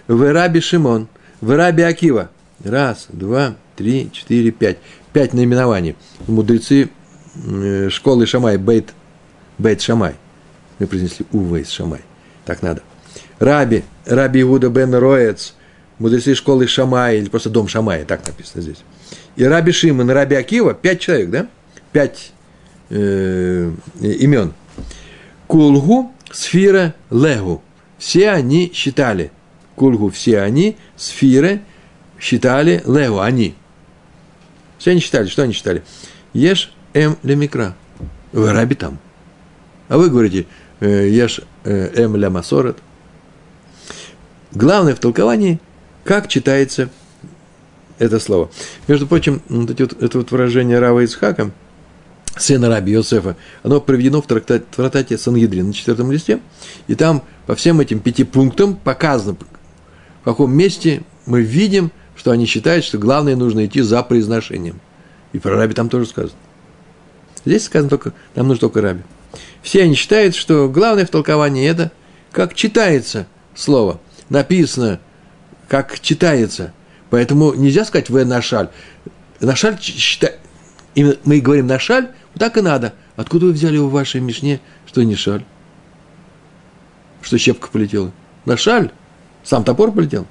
в Раби Шимон, в Раби Акива. Раз, два, три, четыре, пять. Пять наименований. Мудрецы э, школы Шамай, Бейт, Бейт Шамай. Мы произнесли Увейс Шамай. Так надо. Раби, Раби Иуда бен Роэц, мудрецы школы Шамай, или просто дом Шамая, так написано здесь. И Раби Шимон, Раби Акива, пять человек, да? Пять э, имен. Кулгу, Сфира, Легу. Все они считали. Кулгу, все они, Сфира, считали Легу, они. Все они считали, что они считали? Еш эм лемикра. Вы раби там. А вы говорите, еш э, эм ля масорет. Главное в толковании, как читается это слово. Между прочим, вот эти вот, это вот выражение Рава Ицхака – сына Раби Йосефа, оно проведено в трактате, в трактате Сангидрин на четвертом листе, и там по всем этим пяти пунктам показано, в каком месте мы видим, что они считают, что главное нужно идти за произношением. И про Раби там тоже сказано. Здесь сказано только, нам нужно только Раби. Все они считают, что главное в толковании это, как читается слово. Написано, как читается. Поэтому нельзя сказать «в нашаль». Нашаль считает, мы говорим «нашаль», так и надо. Откуда вы взяли в вашей мишне, что не шаль? Что щепка полетела? На шаль? Сам топор полетел?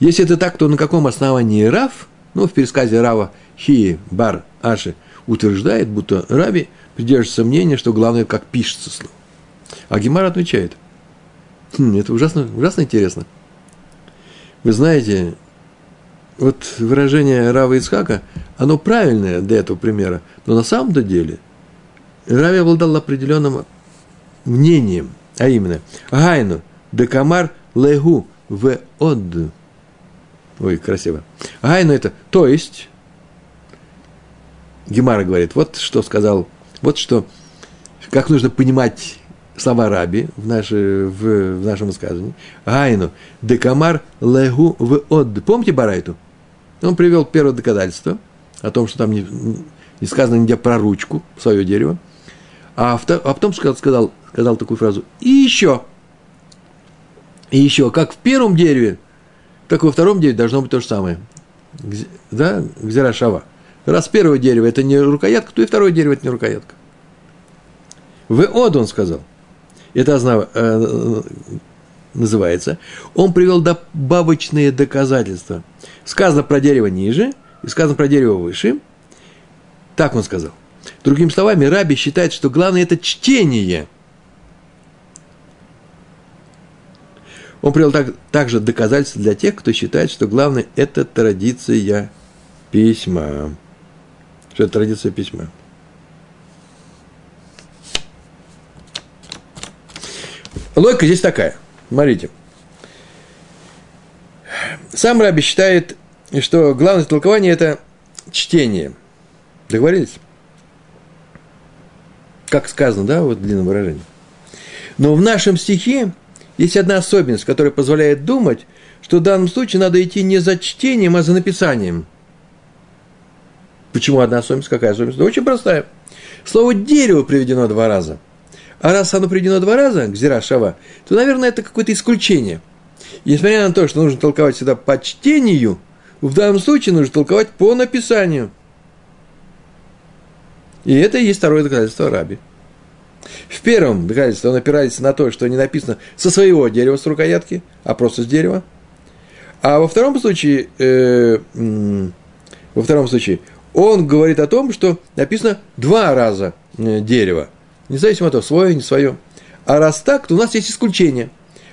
Если это так, то на каком основании Рав, ну, в пересказе Рава Хии Бар Аши, утверждает, будто Раби придерживается мнения, что главное, как пишется слово. А Гемар отвечает. Хм, это ужасно, ужасно интересно. Вы знаете, вот выражение Рава Ицхака, оно правильное для этого примера, но на самом-то деле Рави обладал определенным мнением, а именно Гайну, декамар легу в од. Ой, красиво. Гайну это, то есть, Гемара говорит, вот что сказал, вот что, как нужно понимать слова Раби в, наши, в, в нашем высказывании. Гайну, декамар легу в од. Помните Барайту? Он привел первое доказательство о том, что там не, не сказано нигде про ручку, свое дерево. А, а потом сказал, сказал, сказал такую фразу «и еще». И еще, как в первом дереве, так и во втором дереве должно быть то же самое. Да, гзера шава. Раз первое дерево – это не рукоятка, то и второе дерево – это не рукоятка. В од он сказал. Это э, называется. Он привел добавочные доказательства – Сказано про дерево ниже, и сказано про дерево выше. Так он сказал. Другими словами, Раби считает, что главное это чтение. Он привел так, также доказательства для тех, кто считает, что главное это традиция письма. Что это традиция письма. Логика здесь такая. Смотрите. Сам Раби считает, что главное толкование – это чтение. Договорились? Как сказано, да, вот в длинном выражении. Но в нашем стихе есть одна особенность, которая позволяет думать, что в данном случае надо идти не за чтением, а за написанием. Почему одна особенность? Какая особенность? Да очень простая. Слово «дерево» приведено два раза. А раз оно приведено два раза, гзира шава, то, наверное, это какое-то исключение – и несмотря на то, что нужно толковать всегда по чтению, в данном случае нужно толковать по написанию. И это и есть второе доказательство Раби. В первом доказательстве он опирается на то, что не написано со своего дерева, с рукоятки, а просто с дерева. А во втором случае, э, во втором случае, он говорит о том, что написано два раза э, дерево. Независимо от того, свое, не свое. А раз так, то у нас есть исключение.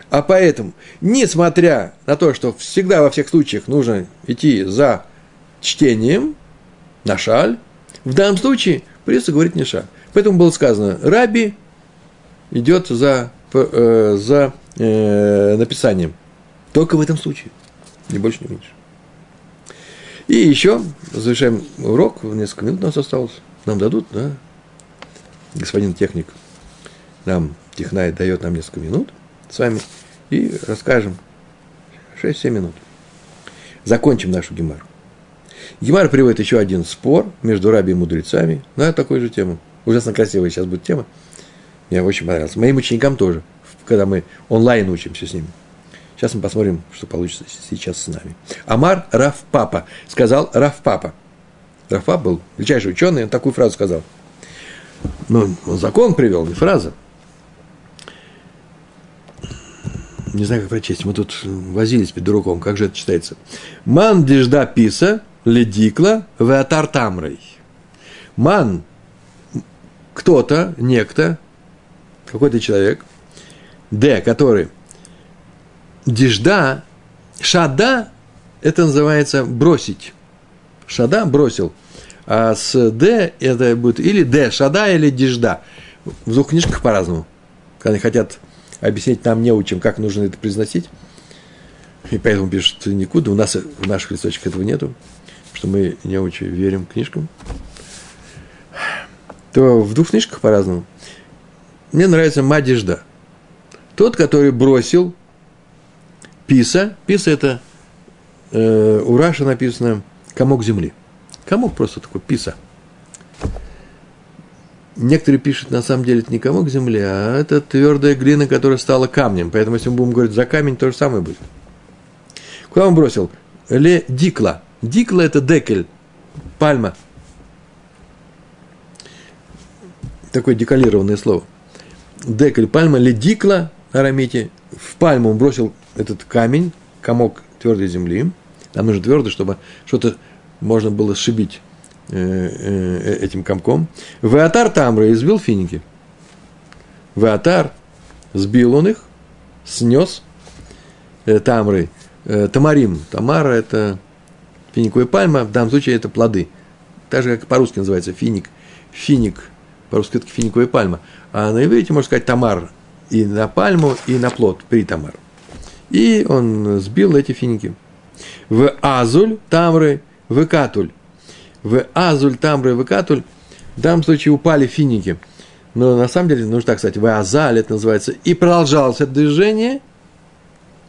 А поэтому, несмотря на то, что всегда во всех случаях нужно идти за чтением, на шаль, в данном случае придется говорить не шаль. Поэтому было сказано, раби идет за, э, за э, написанием. Только в этом случае. Ни больше, ни меньше. И еще завершаем урок. Несколько минут у нас осталось. Нам дадут, да? Господин техник нам, технай, дает нам несколько минут с вами. И расскажем 6-7 минут. Закончим нашу гемару. Гемар приводит еще один спор между раби и мудрецами на такую же тему. Ужасно красивая сейчас будет тема. Мне очень понравилось. Моим ученикам тоже, когда мы онлайн учимся с ними. Сейчас мы посмотрим, что получится сейчас с нами. Амар Раф Папа сказал Раф Папа. Раф Папа был величайший ученый, он такую фразу сказал. Ну, он закон привел, не фраза. Не знаю, как прочесть. Мы тут возились перед дураком. Как же это читается? Ман дежда писа ледикла веатар тамрой. Ман кто-то, некто, какой-то человек, Д, который дежда, шада, это называется бросить. Шада бросил. А с Д это будет или Д, шада или дежда. В двух книжках по-разному. Когда они хотят объяснить нам не учим, как нужно это произносить. И поэтому пишут никуда. У нас в наших листочках этого нету, что мы не очень верим книжкам. То в двух книжках по-разному. Мне нравится Мадежда. Тот, который бросил Писа. Писа это э, у Раша написано комок земли. Комок просто такой, писа. Некоторые пишут, на самом деле, это не комок земли, а это твердая глина, которая стала камнем. Поэтому, если мы будем говорить за камень, то же самое будет. Куда он бросил? Ле дикла. Дикла – это декель, пальма. Такое деколированное слово. Декель, пальма, ле дикла, арамите. В пальму он бросил этот камень, комок твердой земли. Нам нужно твердо, чтобы что-то можно было сшибить э, э, этим комком. Веатар Тамра избил финики. Веатар сбил он их, снес э, Тамрой. Тамарим. Тамара – это финиковая пальма, в данном случае это плоды. Так же, как по-русски называется финик. Финик, по-русски это финиковая пальма. А на иврите можно сказать тамар и на пальму, и на плод, при тамар. И он сбил эти финики. В азуль тамры в катуль. В азуль тамры в катуль. В данном случае упали финики. Но на самом деле, нужно так сказать, в азаль это называется. И продолжалось это движение,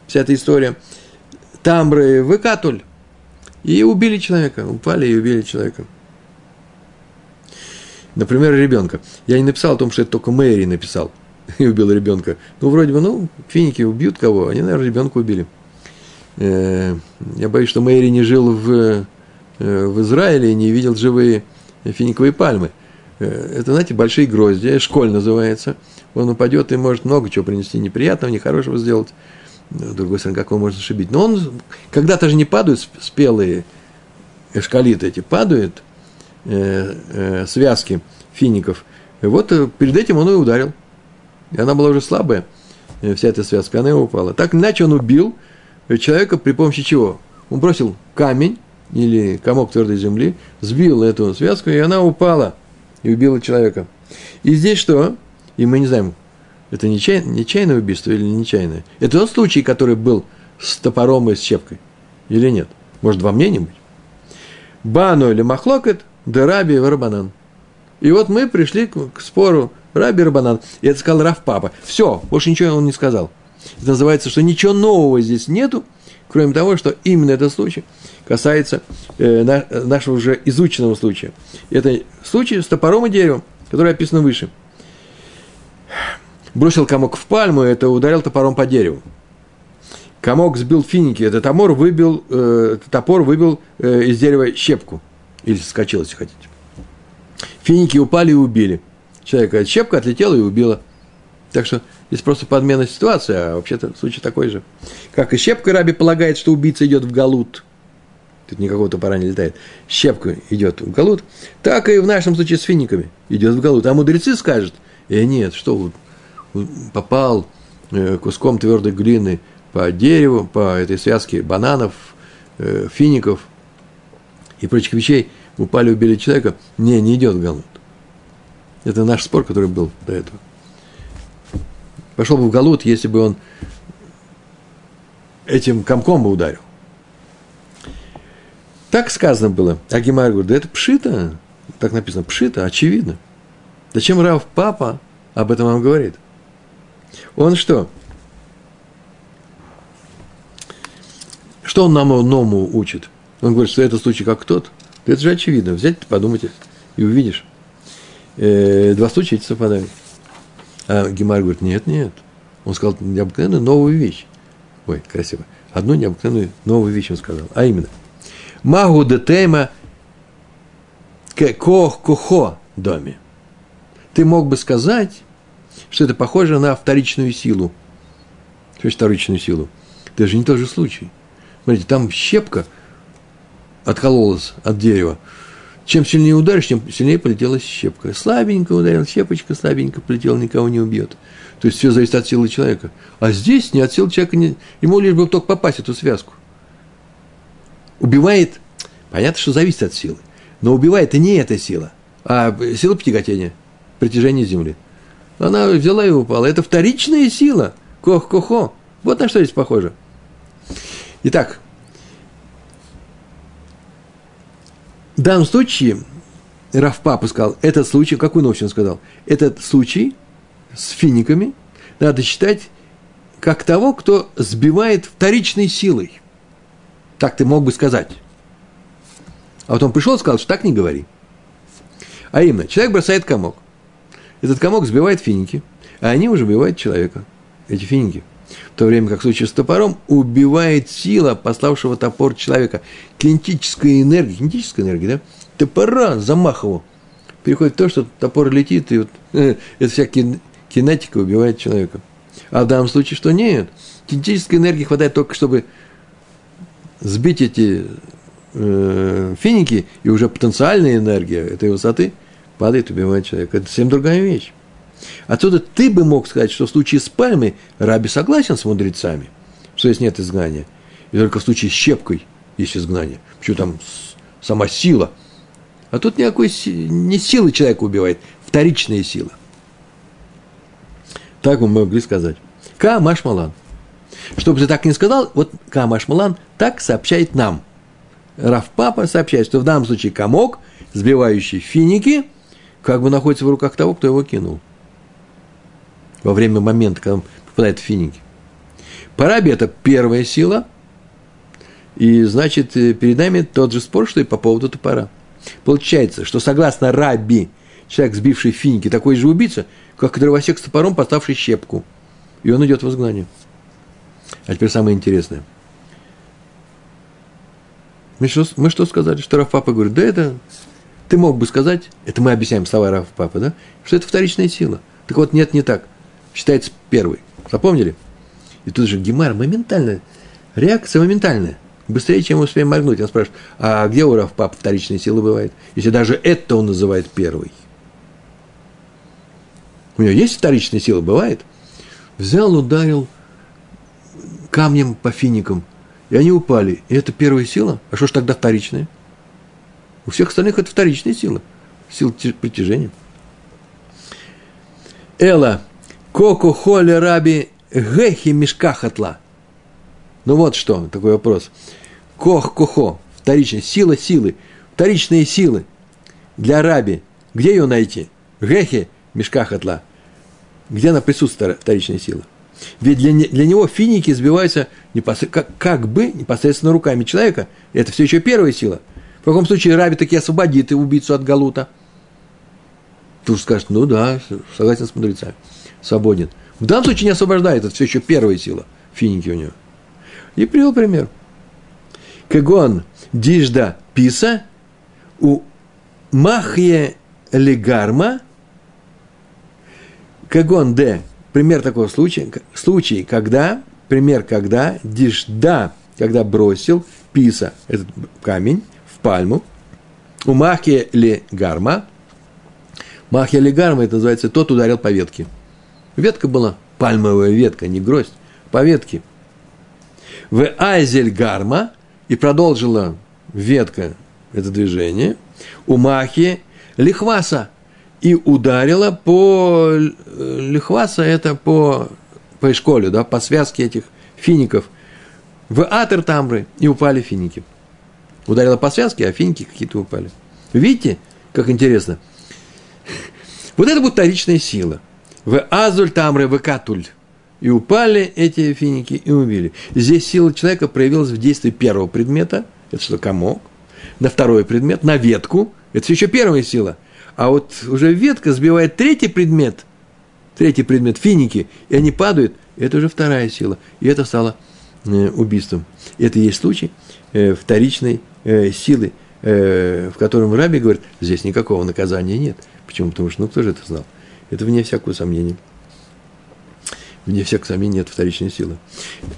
вся эта история. Тамры в катуль. И убили человека. Упали и убили человека. Например, ребенка. Я не написал о том, что это только Мэри написал – [laughs] и убил ребенка. Ну, вроде бы, ну, финики убьют кого, они, наверное, ребенка убили. Э, я боюсь, что Мэри не жил в, э, в Израиле и не видел живые финиковые пальмы. Э, это, знаете, большие грозди, школь называется. Он упадет и может много чего принести неприятного, нехорошего сделать. С другой стороны, как его можно ошибить? Но он, когда-то же не падают спелые эшкалиты эти, падают э, э, связки фиников. Вот перед этим он и ударил. И она была уже слабая, э, вся эта связка, она его упала. Так иначе он убил человека при помощи чего? Он бросил камень или комок твердой земли, сбил эту связку, и она упала и убила человека. И здесь что? И мы не знаем, это нечаянное, нечаянное убийство или нечаянное. Это тот случай, который был с топором и с щепкой. Или нет? Может, два мнения быть? Бану или махлокет, дераби и варабанан. И вот мы пришли к спору Раби Рабанан. И это сказал Раф Папа. Все, больше ничего он не сказал. Это называется, что ничего нового здесь нету, кроме того, что именно этот случай касается э, на, нашего уже изученного случая. Это случай с топором и деревом, который описан выше. Бросил комок в пальму, это ударил топором по дереву. Комок сбил финики, этот топор выбил, э, топор выбил э, из дерева щепку. Или скачал, если хотите. Финики упали и убили человека. Щепка отлетела и убила. Так что Здесь просто подмена ситуации, а вообще-то случай такой же. Как и щепка раби полагает, что убийца идет в галут. Тут никакого топора не летает. Щепка идет в галут. Так и в нашем случае с финиками идет в галут. А мудрецы скажут, э, нет, что попал э, куском твердой глины по дереву, по этой связке бананов, э, фиников и прочих вещей, упали, убили человека. Не, не идет в галут. Это наш спор, который был до этого. Пошел бы в галут, если бы он этим комком бы ударил. Так сказано было. А Гемар говорит, да это пшита. Так написано, пшита, очевидно. Зачем Рав Папа об этом вам говорит? Он что? Что он нам новому учит? Он говорит, что это случай как тот. Это же очевидно. Взять, подумайте, и увидишь. Э, два случая эти совпадают. А Гемар говорит, нет, нет. Он сказал необыкновенную новую вещь. Ой, красиво. Одну необыкновенную новую вещь он сказал. А именно, Магу де тема кох кохо доме. Ты мог бы сказать, что это похоже на вторичную силу. Что есть вторичную силу? Это же не тот же случай. Смотрите, там щепка откололась от дерева. Чем сильнее ударишь, тем сильнее полетела щепка. Слабенько ударил, щепочка слабенько полетела, никого не убьет. То есть все зависит от силы человека. А здесь не от силы человека, не, ему лишь бы только попасть эту связку. Убивает, понятно, что зависит от силы, но убивает и не эта сила, а сила притяготения, притяжения Земли. Она взяла и упала. Это вторичная сила. Кох-кохо. Вот на что здесь похоже. Итак, В данном случае Раф Папа сказал, этот случай, какую новость он сказал? Этот случай с финиками надо считать как того, кто сбивает вторичной силой. Так ты мог бы сказать. А вот он пришел и сказал, что так не говори. А именно, человек бросает комок. Этот комок сбивает финики, а они уже убивают человека, эти финики – в то время как в случае с топором убивает сила пославшего топор человека. Кинетическая энергия, кинетическая энергия, да? Топора замахову переходит в то, что топор летит, и вот э, это вся кинетика убивает человека. А в данном случае что нет? Кинетической энергии хватает только, чтобы сбить эти э, финики, и уже потенциальная энергия этой высоты падает, убивает человека. Это совсем другая вещь. Отсюда ты бы мог сказать, что в случае с пальмой Раби согласен с мудрецами, что здесь нет изгнания. И только в случае с щепкой есть изгнание. Почему там сама сила. А тут никакой не силы человека убивает, вторичная сила. Так мы могли сказать. Камаш Малан. Чтобы ты так не сказал, вот Камаш Малан так сообщает нам. Раф Папа сообщает, что в данном случае комок, сбивающий финики, как бы находится в руках того, кто его кинул во время момента, когда он попадает в финики. Параби – это первая сила, и, значит, э, перед нами тот же спор, что и по поводу топора. Получается, что согласно Раби, человек, сбивший финики, такой же убийца, как дровосек с топором, поставший щепку. И он идет в изгнание. А теперь самое интересное. Мы что, мы что сказали? Что Раф Папа говорит, да это, ты мог бы сказать, это мы объясняем слова Раф Папа, да, что это вторичная сила. Так вот, нет, не так считается первый. Запомнили? И тут же Гемар моментально, реакция моментальная. Быстрее, чем мы успеем моргнуть. Он спрашивает, а где у Равпапа вторичная сила бывает? Если даже это он называет первый. У него есть вторичная сила? Бывает. Взял, ударил камнем по финикам, и они упали. И это первая сила? А что ж тогда вторичная? У всех остальных это вторичная сила. Сила притяжения. Эла Коку холи раби гехи мешкахатла. Ну вот что, такой вопрос. Кох кохо, вторичная, сила силы, вторичные силы для раби. Где ее найти? Гехи мешкахатла. Где она присутствует, вторичная сила? Ведь для, для него финики сбиваются непосред, как, как бы непосредственно руками человека. Это все еще первая сила. В каком случае раби таки освободит и убийцу от галута. Тут скажет, ну да, согласен с мудрецами свободен. В данном случае не освобождает, это все еще первая сила, финики у него. И привел пример. Кагон дижда писа у махье легарма, кагон де пример такого случая, случай, когда, пример, когда дижда, когда бросил писа, этот камень, в пальму, у махи ли гарма, махи ли гарма, это называется, тот ударил по ветке. Ветка была, пальмовая ветка, не гроздь, по ветке. В айзель гарма, и продолжила ветка это движение, у махи лихваса, и ударила по лихваса, это по, по школе, да, по связке этих фиников, в атер тамры, и упали финики. Ударила по связке, а финики какие-то упали. Видите, как интересно? Вот это будет вторичная сила. В азуль тамры, в катуль. И упали эти финики и убили. Здесь сила человека проявилась в действии первого предмета, это что, комок, на второй предмет, на ветку, это еще первая сила. А вот уже ветка сбивает третий предмет, третий предмет, финики, и они падают, это уже вторая сила. И это стало э, убийством. Это и есть случай э, вторичной э, силы, в котором Раби говорит, здесь никакого наказания нет. Почему? Потому что, ну, кто же это знал? Это вне всякого сомнения. Вне всякого сомнения нет вторичной силы.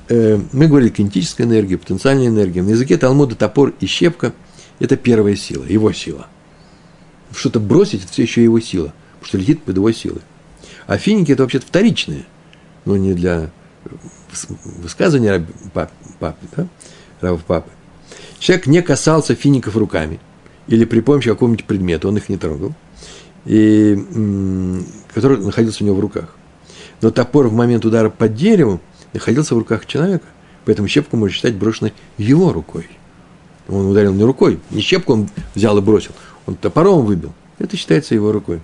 Э, мы говорили кинетическая энергия, потенциальная энергия. На языке Талмуда топор и щепка – это первая сила, его сила. Что-то бросить – это все еще его сила, потому что летит под его силой. А финики – это вообще-то вторичные, но не для высказывания папы, папы да? Рава папы. Человек не касался фиников руками или при помощи какого-нибудь предмета, он их не трогал, и, который находился у него в руках. Но топор в момент удара по дереву находился в руках человека, поэтому щепку можно считать брошенной его рукой. Он ударил не рукой, не щепку он взял и бросил, он топором выбил. Это считается его рукой.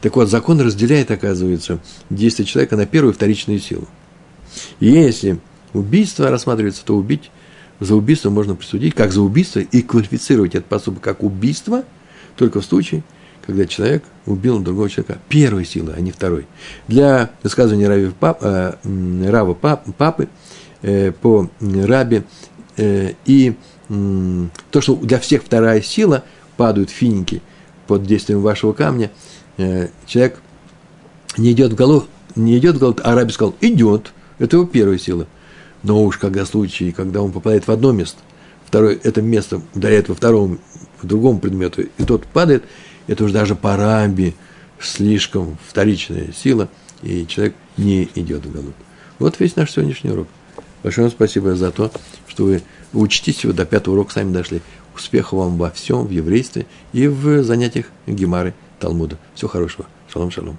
Так вот, закон разделяет, оказывается, действие человека на первую и вторичную силу. И если убийство рассматривается, то убить за убийство можно присудить, как за убийство, и квалифицировать этот поступок как убийство только в случае, когда человек убил другого человека первой силы, а не второй. Для высказывания Рави пап, э, Рава пап, Папы э, по Рабе э, и э, то, что для всех вторая сила, падают финики под действием вашего камня, э, человек не идет в голову, не идет в голову, а Раби сказал, идет, это его первая сила. Но уж когда случай, когда он попадает в одно место, второе, это место ударяет во втором, в другом предмету, и тот падает, это уже даже по рамбе слишком вторичная сила, и человек не идет в галут. Вот весь наш сегодняшний урок. Большое вам спасибо за то, что вы учитесь его, до пятого урока сами дошли. Успехов вам во всем, в еврействе и в занятиях Гемары Талмуда. Всего хорошего. Шалом, шалом.